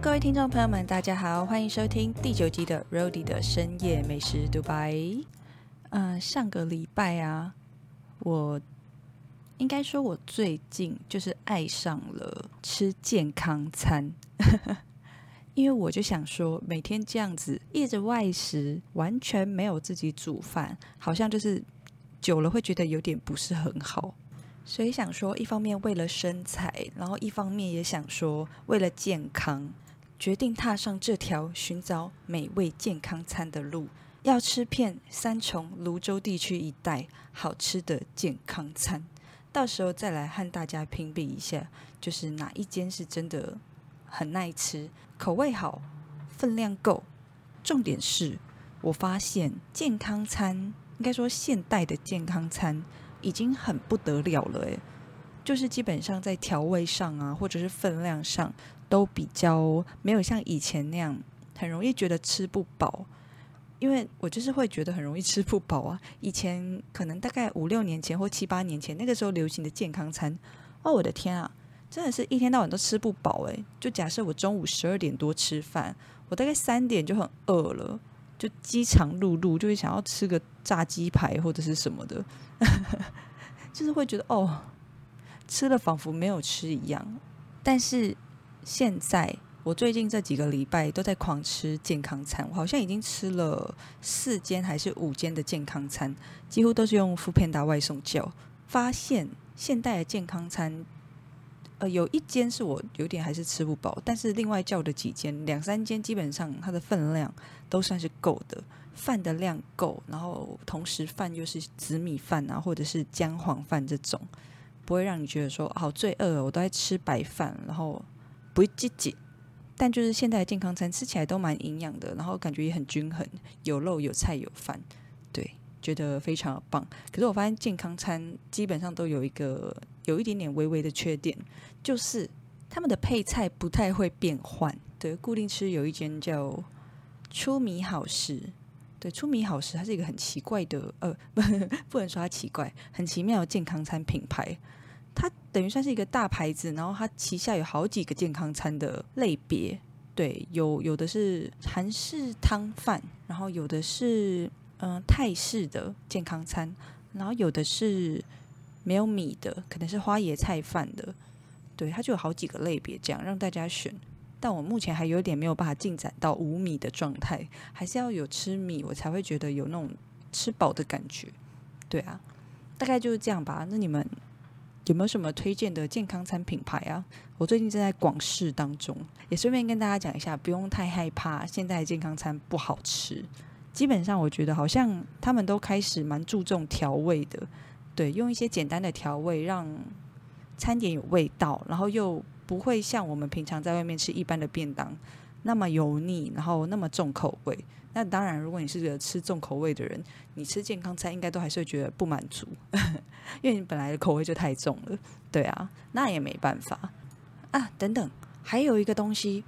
各位听众朋友们，大家好，欢迎收听第九集的 Rody 的深夜美食独白。嗯，上个礼拜啊，我应该说，我最近就是爱上了吃健康餐，因为我就想说，每天这样子一直外食，完全没有自己煮饭，好像就是久了会觉得有点不是很好。所以想说，一方面为了身材，然后一方面也想说为了健康，决定踏上这条寻找美味健康餐的路，要吃遍三重、泸州地区一带好吃的健康餐。到时候再来和大家评比一下，就是哪一间是真的很耐吃，口味好，分量够。重点是我发现健康餐，应该说现代的健康餐。已经很不得了了诶，就是基本上在调味上啊，或者是分量上，都比较没有像以前那样很容易觉得吃不饱。因为我就是会觉得很容易吃不饱啊。以前可能大概五六年前或七八年前，那个时候流行的健康餐，哦，我的天啊，真的是一天到晚都吃不饱诶。就假设我中午十二点多吃饭，我大概三点就很饿了。就饥肠辘辘，就会想要吃个炸鸡排或者是什么的，就是会觉得哦，吃了仿佛没有吃一样。但是现在我最近这几个礼拜都在狂吃健康餐，我好像已经吃了四间还是五间的健康餐，几乎都是用富片达外送叫。发现现代的健康餐。呃，有一间是我有点还是吃不饱，但是另外叫的几间两三间，基本上它的分量都算是够的，饭的量够，然后同时饭又是紫米饭啊，或者是姜黄饭这种，不会让你觉得说好罪恶，我都在吃白饭，然后不积极。但就是现在的健康餐吃起来都蛮营养的，然后感觉也很均衡，有肉有菜有饭，对。觉得非常棒，可是我发现健康餐基本上都有一个有一点点微微的缺点，就是他们的配菜不太会变换。对，固定吃有一间叫 出米好食，对，出米好食，它是一个很奇怪的，呃，不 不能说它奇怪，很奇妙的健康餐品牌。它等于算是一个大牌子，然后它旗下有好几个健康餐的类别。对，有有的是韩式汤饭，然后有的是。嗯，泰式的健康餐，然后有的是没有米的，可能是花椰菜饭的，对，它就有好几个类别，这样让大家选。但我目前还有点没有办法进展到无米的状态，还是要有吃米，我才会觉得有那种吃饱的感觉。对啊，大概就是这样吧。那你们有没有什么推荐的健康餐品牌啊？我最近正在广试当中，也顺便跟大家讲一下，不用太害怕现在健康餐不好吃。基本上，我觉得好像他们都开始蛮注重调味的，对，用一些简单的调味让餐点有味道，然后又不会像我们平常在外面吃一般的便当那么油腻，然后那么重口味。那当然，如果你是个吃重口味的人，你吃健康餐应该都还是会觉得不满足，因为你本来的口味就太重了。对啊，那也没办法啊。等等，还有一个东西。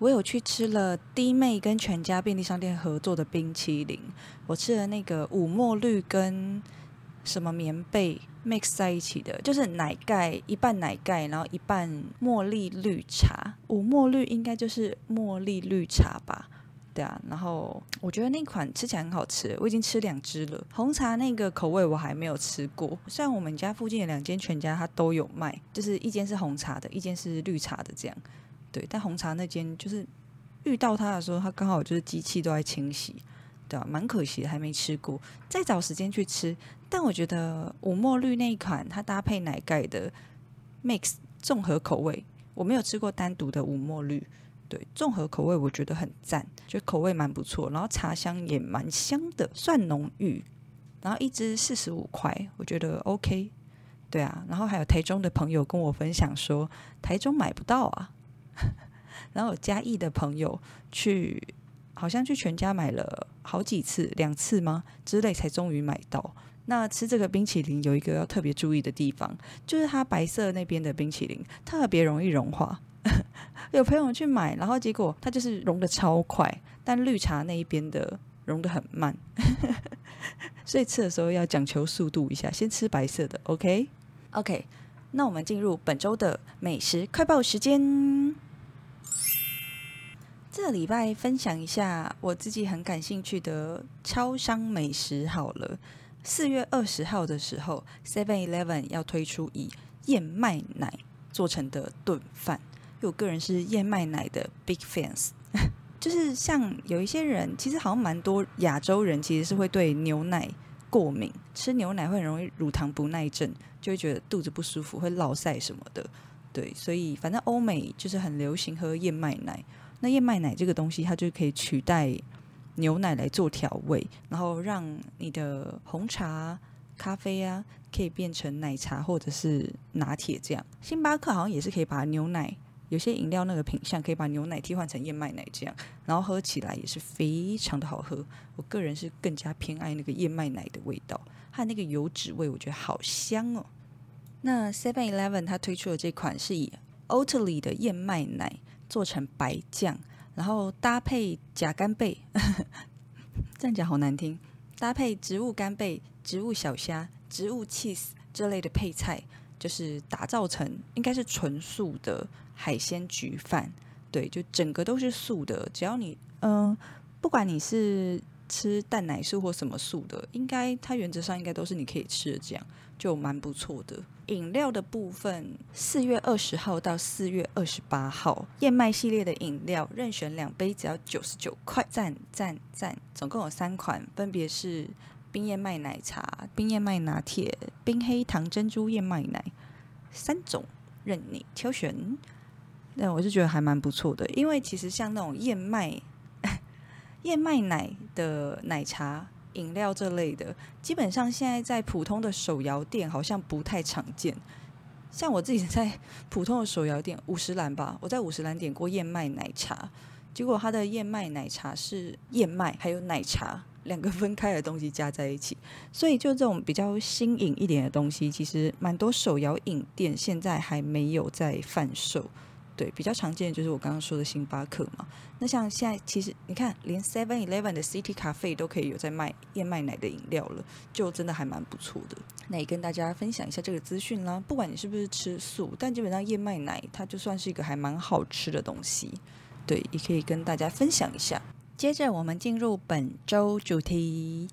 我有去吃了弟妹跟全家便利商店合作的冰淇淋，我吃了那个五墨绿跟什么棉被 mix 在一起的，就是奶盖一半奶盖，然后一半茉莉绿茶。五墨绿应该就是茉莉绿茶吧？对啊，然后我觉得那款吃起来很好吃，我已经吃两支了。红茶那个口味我还没有吃过，虽然我们家附近的两间全家它都有卖，就是一间是红茶的，一间是绿茶的这样。对，但红茶那间就是遇到它的时候，它刚好就是机器都在清洗，对啊？蛮可惜的，还没吃过，再找时间去吃。但我觉得五墨绿那一款，它搭配奶盖的 mix 综合口味，我没有吃过单独的五墨绿。对，综合口味我觉得很赞，就口味蛮不错，然后茶香也蛮香的，算浓郁。然后一支四十五块，我觉得 OK。对啊，然后还有台中的朋友跟我分享说，台中买不到啊。然后嘉义的朋友去，好像去全家买了好几次，两次吗之类，才终于买到。那吃这个冰淇淋有一个要特别注意的地方，就是它白色那边的冰淇淋特别容易融化。有朋友去买，然后结果它就是融的超快，但绿茶那一边的融的很慢。所以吃的时候要讲求速度一下，先吃白色的。OK，OK。那我们进入本周的美食快报时间。这礼拜分享一下我自己很感兴趣的超商美食好了。四月二十号的时候，Seven Eleven 要推出以燕麦奶做成的炖饭。因为我个人是燕麦奶的 big fans，就是像有一些人，其实好像蛮多亚洲人其实是会对牛奶过敏，吃牛奶会很容易乳糖不耐症，就会觉得肚子不舒服，会落晒什么的。对，所以反正欧美就是很流行喝燕麦奶。那燕麦奶这个东西，它就可以取代牛奶来做调味，然后让你的红茶、咖啡啊，可以变成奶茶或者是拿铁这样。星巴克好像也是可以把牛奶，有些饮料那个品相可以把牛奶替换成燕麦奶这样，然后喝起来也是非常的好喝。我个人是更加偏爱那个燕麦奶的味道，它那个油脂味，我觉得好香哦。那 Seven Eleven 它推出的这款是以 Oatly 的燕麦奶做成白酱，然后搭配假干贝，这样讲好难听，搭配植物干贝、植物小虾、植物 cheese 这类的配菜，就是打造成应该是纯素的海鲜焗饭。对，就整个都是素的，只要你嗯，不管你是吃蛋奶素或什么素的，应该它原则上应该都是你可以吃的，这样就蛮不错的。饮料的部分，四月二十号到四月二十八号，燕麦系列的饮料任选两杯，只要九十九块，赞赞赞！总共有三款，分别是冰燕麦奶茶、冰燕麦拿铁、冰黑糖珍珠燕麦奶，三种任你挑选。那我是觉得还蛮不错的，因为其实像那种燕麦燕麦奶的奶茶。饮料这类的，基本上现在在普通的手摇店好像不太常见。像我自己在普通的手摇店五十兰吧，我在五十兰点过燕麦奶茶，结果它的燕麦奶茶是燕麦还有奶茶两个分开的东西加在一起，所以就这种比较新颖一点的东西，其实蛮多手摇饮店现在还没有在贩售。对，比较常见的就是我刚刚说的星巴克嘛。那像现在，其实你看，连 Seven Eleven 的 City 咖啡都可以有在卖燕麦奶的饮料了，就真的还蛮不错的。那也跟大家分享一下这个资讯啦。不管你是不是吃素，但基本上燕麦奶它就算是一个还蛮好吃的东西。对，也可以跟大家分享一下。接着我们进入本周主题。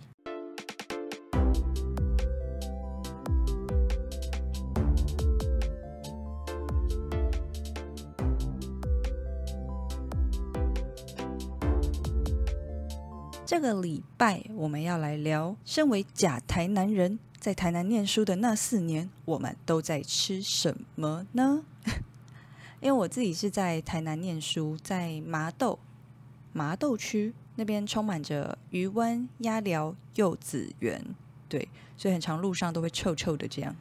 个礼拜我们要来聊，身为假台南人，在台南念书的那四年，我们都在吃什么呢？因为我自己是在台南念书，在麻豆麻豆区那边充满着鱼湾、鸭寮、柚子园，对，所以很长路上都会臭臭的这样。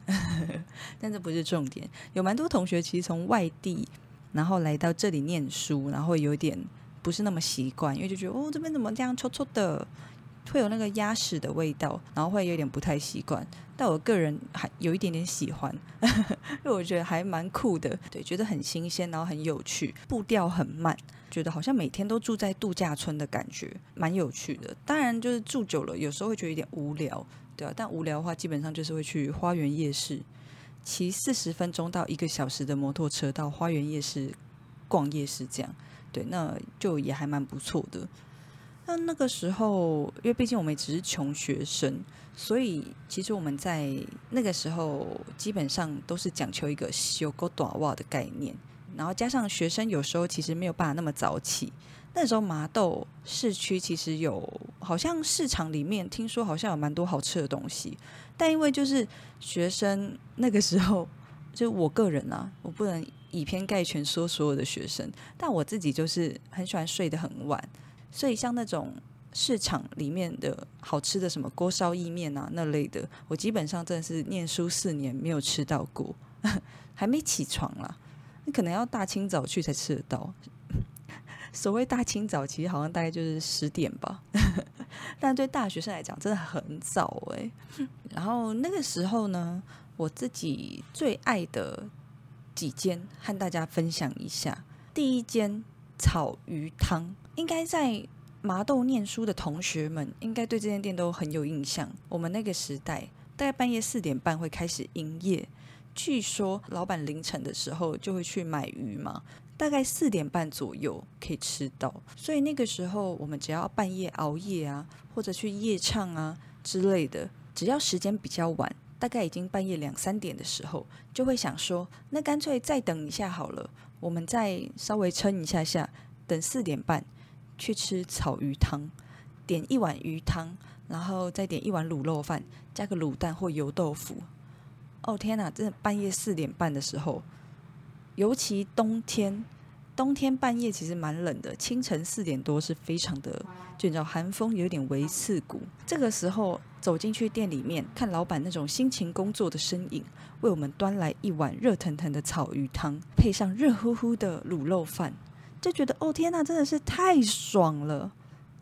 但这不是重点，有蛮多同学其实从外地，然后来到这里念书，然后有点。不是那么习惯，因为就觉得哦，这边怎么这样臭臭的，会有那个鸭屎的味道，然后会有点不太习惯。但我个人还有一点点喜欢，因为我觉得还蛮酷的，对，觉得很新鲜，然后很有趣，步调很慢，觉得好像每天都住在度假村的感觉，蛮有趣的。当然，就是住久了，有时候会觉得有点无聊，对啊。但无聊的话，基本上就是会去花园夜市，骑四十分钟到一个小时的摩托车到花园夜市逛夜市，这样。对，那就也还蛮不错的。那那个时候，因为毕竟我们只是穷学生，所以其实我们在那个时候基本上都是讲求一个修够短袜的概念。然后加上学生有时候其实没有办法那么早起。那时候麻豆市区其实有，好像市场里面听说好像有蛮多好吃的东西，但因为就是学生那个时候，就我个人啊，我不能。以偏概全说所有的学生，但我自己就是很喜欢睡得很晚，所以像那种市场里面的好吃的什么锅烧意面啊那类的，我基本上真的是念书四年没有吃到过，还没起床啦，你可能要大清早去才吃得到。所谓大清早，其实好像大概就是十点吧，但对大学生来讲真的很早诶。然后那个时候呢，我自己最爱的。几间和大家分享一下。第一间草鱼汤，应该在麻豆念书的同学们应该对这间店都很有印象。我们那个时代，大概半夜四点半会开始营业。据说老板凌晨的时候就会去买鱼嘛，大概四点半左右可以吃到。所以那个时候，我们只要半夜熬夜啊，或者去夜唱啊之类的，只要时间比较晚，大概已经半夜两三点的时候，就会想说，那干脆再等一下好了，我们再稍微撑一下下，等四点半去吃草鱼汤，点一碗鱼汤，然后再点一碗卤肉饭，加个卤蛋或油豆腐。哦天哪，真的半夜四点半的时候。尤其冬天，冬天半夜其实蛮冷的。清晨四点多是非常的，就你知道寒风有点微刺骨。这个时候走进去店里面，看老板那种辛勤工作的身影，为我们端来一碗热腾腾的草鱼汤，配上热乎乎的卤肉饭，就觉得哦天呐，真的是太爽了，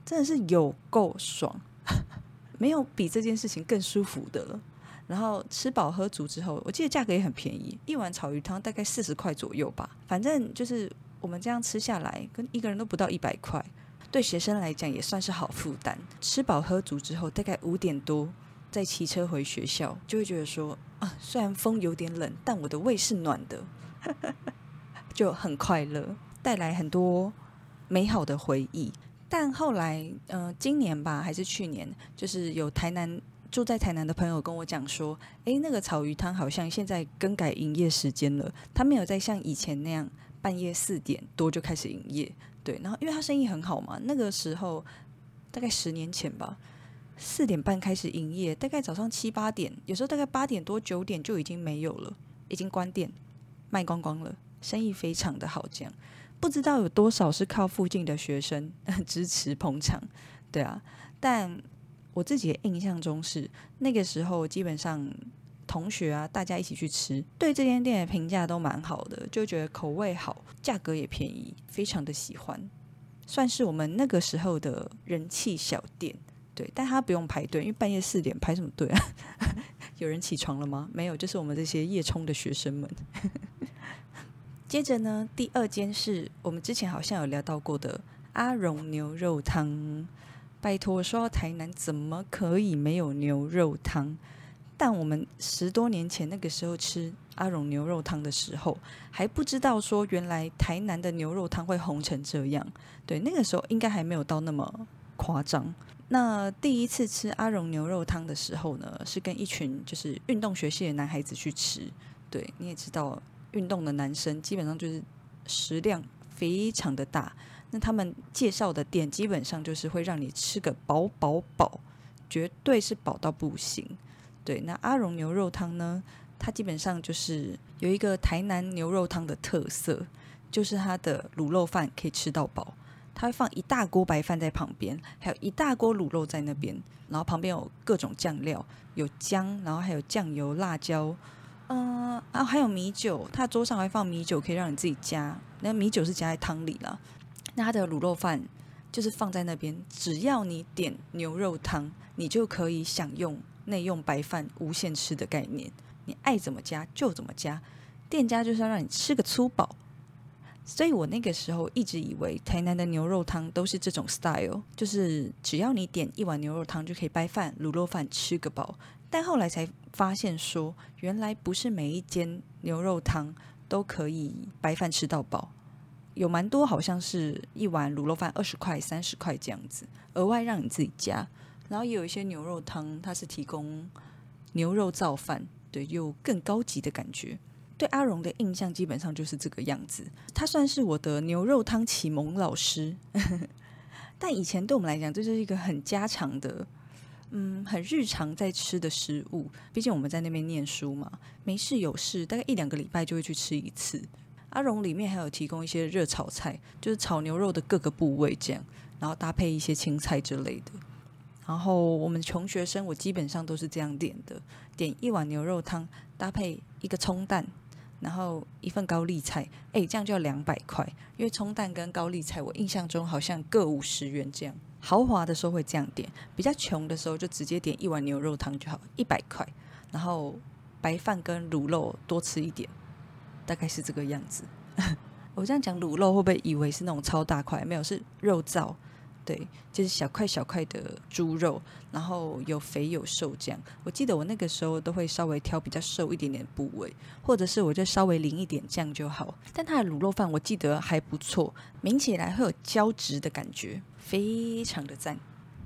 真的是有够爽，没有比这件事情更舒服的了。然后吃饱喝足之后，我记得价格也很便宜，一碗草鱼汤大概四十块左右吧。反正就是我们这样吃下来，跟一个人都不到一百块，对学生来讲也算是好负担。吃饱喝足之后，大概五点多再骑车回学校，就会觉得说啊，虽然风有点冷，但我的胃是暖的，就很快乐，带来很多美好的回忆。但后来，嗯，今年吧，还是去年，就是有台南。住在台南的朋友跟我讲说：“诶，那个草鱼汤好像现在更改营业时间了，他没有再像以前那样半夜四点多就开始营业。对，然后因为他生意很好嘛，那个时候大概十年前吧，四点半开始营业，大概早上七八点，有时候大概八点多九点就已经没有了，已经关店卖光光了，生意非常的好。这样不知道有多少是靠附近的学生 支持捧场，对啊，但。”我自己的印象中是那个时候，基本上同学啊，大家一起去吃，对这间店的评价都蛮好的，就觉得口味好，价格也便宜，非常的喜欢，算是我们那个时候的人气小店。对，但他不用排队，因为半夜四点排什么队啊？有人起床了吗？没有，就是我们这些夜冲的学生们。接着呢，第二间是我们之前好像有聊到过的阿荣牛肉汤。拜托，说到台南，怎么可以没有牛肉汤？但我们十多年前那个时候吃阿荣牛肉汤的时候，还不知道说原来台南的牛肉汤会红成这样。对，那个时候应该还没有到那么夸张。那第一次吃阿荣牛肉汤的时候呢，是跟一群就是运动学系的男孩子去吃。对，你也知道，运动的男生基本上就是食量非常的大。那他们介绍的店基本上就是会让你吃个饱饱饱，绝对是饱到不行。对，那阿荣牛肉汤呢，它基本上就是有一个台南牛肉汤的特色，就是它的卤肉饭可以吃到饱，它会放一大锅白饭在旁边，还有一大锅卤肉在那边，然后旁边有各种酱料，有姜，然后还有酱油、辣椒，嗯，然后还有米酒，它桌上还放米酒，可以让你自己加，那米酒是加在汤里了。那它的卤肉饭就是放在那边，只要你点牛肉汤，你就可以享用内用白饭无限吃的概念，你爱怎么加就怎么加，店家就是要让你吃个粗饱。所以我那个时候一直以为台南的牛肉汤都是这种 style，就是只要你点一碗牛肉汤就可以白饭卤肉饭吃个饱。但后来才发现说，原来不是每一间牛肉汤都可以白饭吃到饱。有蛮多，好像是一碗卤肉饭二十块、三十块这样子，额外让你自己加。然后也有一些牛肉汤，它是提供牛肉造饭，对，有更高级的感觉。对阿荣的印象基本上就是这个样子，他算是我的牛肉汤启蒙老师。但以前对我们来讲，这是一个很家常的，嗯，很日常在吃的食物。毕竟我们在那边念书嘛，没事有事，大概一两个礼拜就会去吃一次。阿荣里面还有提供一些热炒菜，就是炒牛肉的各个部位这样，然后搭配一些青菜之类的。然后我们穷学生，我基本上都是这样点的：点一碗牛肉汤，搭配一个葱蛋，然后一份高丽菜。哎，这样就要两百块，因为葱蛋跟高丽菜，我印象中好像各五十元这样。豪华的时候会这样点，比较穷的时候就直接点一碗牛肉汤就好，一百块。然后白饭跟卤肉多吃一点。大概是这个样子。我这样讲卤肉会不会以为是那种超大块？没有，是肉燥，对，就是小块小块的猪肉，然后有肥有瘦这样。我记得我那个时候都会稍微挑比较瘦一点点部位，或者是我就稍微淋一点酱就好。但它的卤肉饭我记得还不错，抿起来会有胶质的感觉，非常的赞。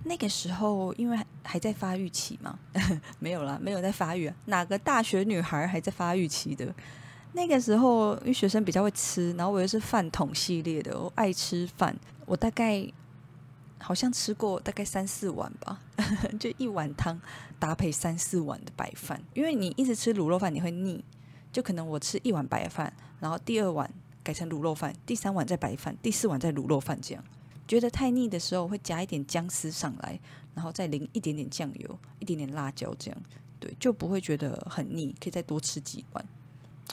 那个时候因为还在发育期嘛，没有啦，没有在发育。哪个大学女孩还在发育期的？那个时候因为学生比较会吃，然后我又是饭桶系列的，我爱吃饭，我大概。好像吃过大概三四碗吧，就一碗汤搭配三四碗的白饭。因为你一直吃卤肉饭，你会腻。就可能我吃一碗白饭，然后第二碗改成卤肉饭，第三碗再白饭，第四碗再卤肉饭这样。觉得太腻的时候，会加一点姜丝上来，然后再淋一点点酱油，一点点辣椒这样，对，就不会觉得很腻，可以再多吃几碗。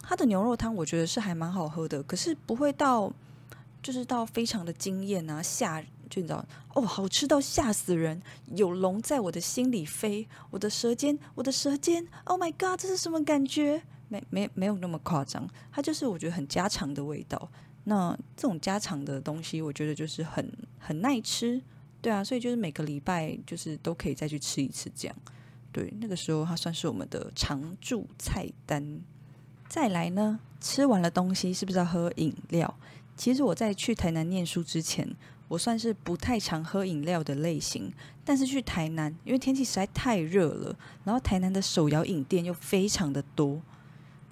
它的牛肉汤我觉得是还蛮好喝的，可是不会到就是到非常的惊艳啊吓。就你知道哦，好吃到吓死人！有龙在我的心里飞，我的舌尖，我的舌尖，Oh my god，这是什么感觉？没没没有那么夸张，它就是我觉得很家常的味道。那这种家常的东西，我觉得就是很很耐吃，对啊，所以就是每个礼拜就是都可以再去吃一次这样。对，那个时候它算是我们的常驻菜单。再来呢，吃完了东西是不是要喝饮料？其实我在去台南念书之前。我算是不太常喝饮料的类型，但是去台南，因为天气实在太热了，然后台南的手摇饮店又非常的多。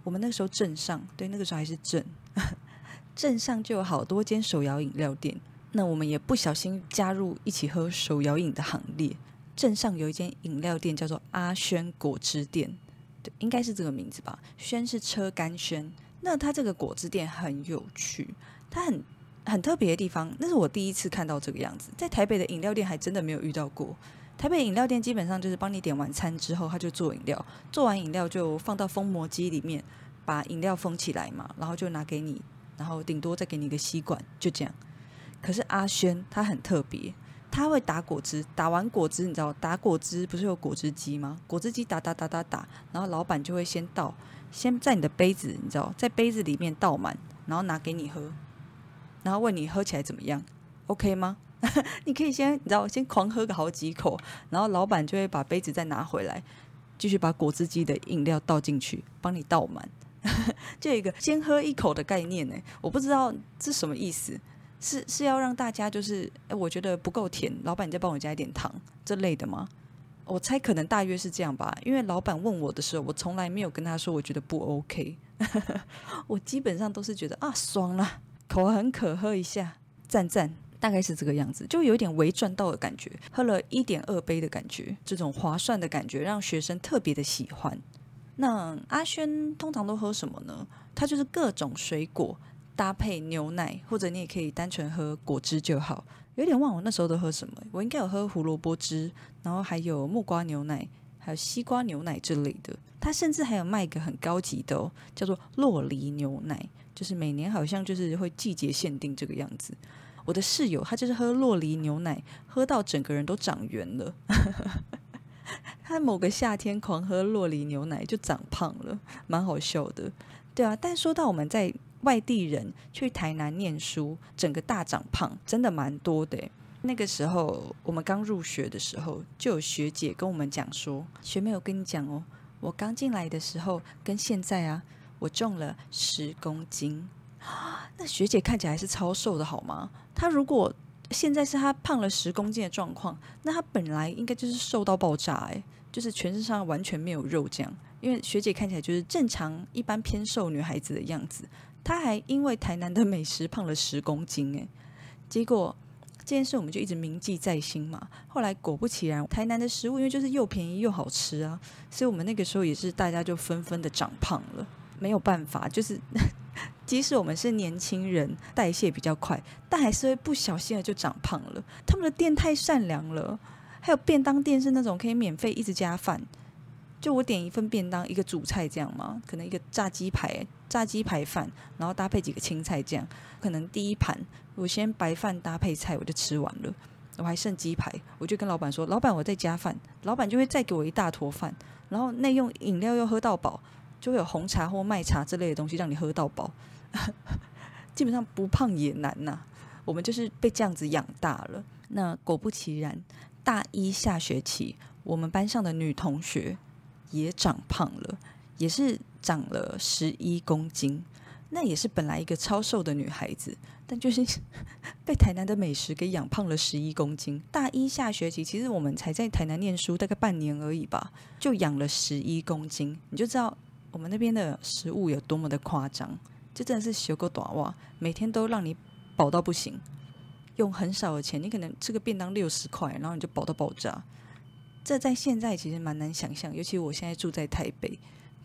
我们那个时候镇上，对，那个时候还是镇，镇上就有好多间手摇饮料店。那我们也不小心加入一起喝手摇饮的行列。镇上有一间饮料店叫做阿轩果汁店，对，应该是这个名字吧？轩是车干轩。那它这个果汁店很有趣，它很。很特别的地方，那是我第一次看到这个样子。在台北的饮料店还真的没有遇到过。台北饮料店基本上就是帮你点完餐之后，他就做饮料，做完饮料就放到封膜机里面，把饮料封起来嘛，然后就拿给你，然后顶多再给你一个吸管，就这样。可是阿轩他很特别，他会打果汁，打完果汁你知道打果汁不是有果汁机吗？果汁机打打打打打，然后老板就会先倒，先在你的杯子，你知道在杯子里面倒满，然后拿给你喝。然后问你喝起来怎么样？OK 吗？你可以先，你知道，先狂喝个好几口，然后老板就会把杯子再拿回来，继续把果汁机的饮料倒进去，帮你倒满。这一个先喝一口的概念呢，我不知道这什么意思，是是要让大家就是，哎，我觉得不够甜，老板你再帮我加一点糖这类的吗？我猜可能大约是这样吧，因为老板问我的时候，我从来没有跟他说我觉得不 OK，我基本上都是觉得啊爽了。口很渴，喝一下，赞赞，大概是这个样子，就有点微赚到的感觉，喝了一点二杯的感觉，这种划算的感觉让学生特别的喜欢。那阿轩通常都喝什么呢？他就是各种水果搭配牛奶，或者你也可以单纯喝果汁就好。有点忘我那时候都喝什么，我应该有喝胡萝卜汁，然后还有木瓜牛奶，还有西瓜牛奶之类的。他甚至还有卖一个很高级的，叫做洛梨牛奶。就是每年好像就是会季节限定这个样子。我的室友他就是喝洛梨牛奶，喝到整个人都长圆了。他某个夏天狂喝洛梨牛奶就长胖了，蛮好笑的。对啊，但说到我们在外地人去台南念书，整个大长胖，真的蛮多的。那个时候我们刚入学的时候，就有学姐跟我们讲说：“学妹，我跟你讲哦，我刚进来的时候跟现在啊。”我重了十公斤，那学姐看起来是超瘦的，好吗？她如果现在是她胖了十公斤的状况，那她本来应该就是瘦到爆炸，哎，就是全身上完全没有肉这样。因为学姐看起来就是正常一般偏瘦女孩子的样子，她还因为台南的美食胖了十公斤，哎，结果这件事我们就一直铭记在心嘛。后来果不其然，台南的食物因为就是又便宜又好吃啊，所以我们那个时候也是大家就纷纷的长胖了。没有办法，就是 即使我们是年轻人，代谢比较快，但还是会不小心的就长胖了。他们的店太善良了，还有便当店是那种可以免费一直加饭，就我点一份便当，一个主菜这样嘛，可能一个炸鸡排，炸鸡排饭，然后搭配几个青菜这样。可能第一盘我先白饭搭配菜，我就吃完了，我还剩鸡排，我就跟老板说：“老板，我再加饭。”老板就会再给我一大坨饭，然后内用饮料又喝到饱。就会有红茶或麦茶之类的东西让你喝到饱，基本上不胖也难呐。我们就是被这样子养大了。那果不其然，大一下学期，我们班上的女同学也长胖了，也是长了十一公斤。那也是本来一个超瘦的女孩子，但就是 被台南的美食给养胖了十一公斤。大一下学期，其实我们才在台南念书，大概半年而已吧，就养了十一公斤。你就知道我们那边的食物有多么的夸张，就真的是学过短袜，每天都让你饱到不行，用很少的钱，你可能吃个便当六十块，然后你就饱到爆炸。这在现在其实蛮难想象，尤其我现在住在台北，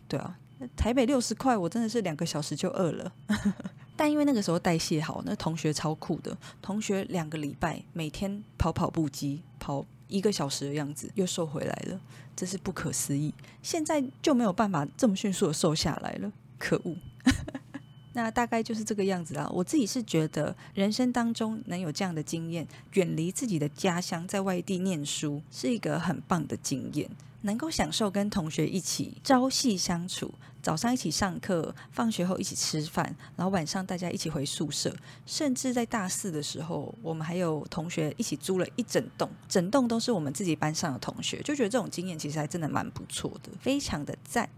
对啊。台北六十块，我真的是两个小时就饿了。但因为那个时候代谢好，那同学超酷的，同学两个礼拜每天跑跑步机，跑一个小时的样子，又瘦回来了，真是不可思议。现在就没有办法这么迅速的瘦下来了，可恶。那大概就是这个样子啦。我自己是觉得，人生当中能有这样的经验，远离自己的家乡，在外地念书，是一个很棒的经验。能够享受跟同学一起朝夕相处，早上一起上课，放学后一起吃饭，然后晚上大家一起回宿舍，甚至在大四的时候，我们还有同学一起租了一整栋，整栋都是我们自己班上的同学，就觉得这种经验其实还真的蛮不错的，非常的赞，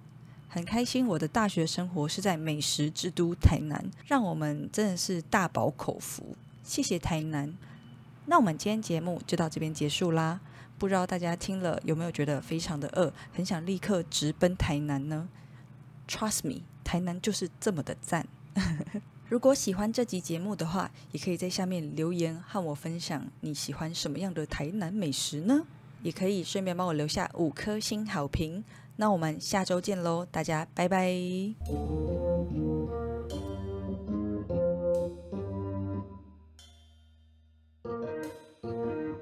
很开心。我的大学生活是在美食之都台南，让我们真的是大饱口福，谢谢台南。那我们今天节目就到这边结束啦。不知道大家听了有没有觉得非常的饿，很想立刻直奔台南呢？Trust me，台南就是这么的赞。如果喜欢这集节目的话，也可以在下面留言和我分享你喜欢什么样的台南美食呢？也可以顺便帮我留下五颗星好评。那我们下周见喽，大家拜拜。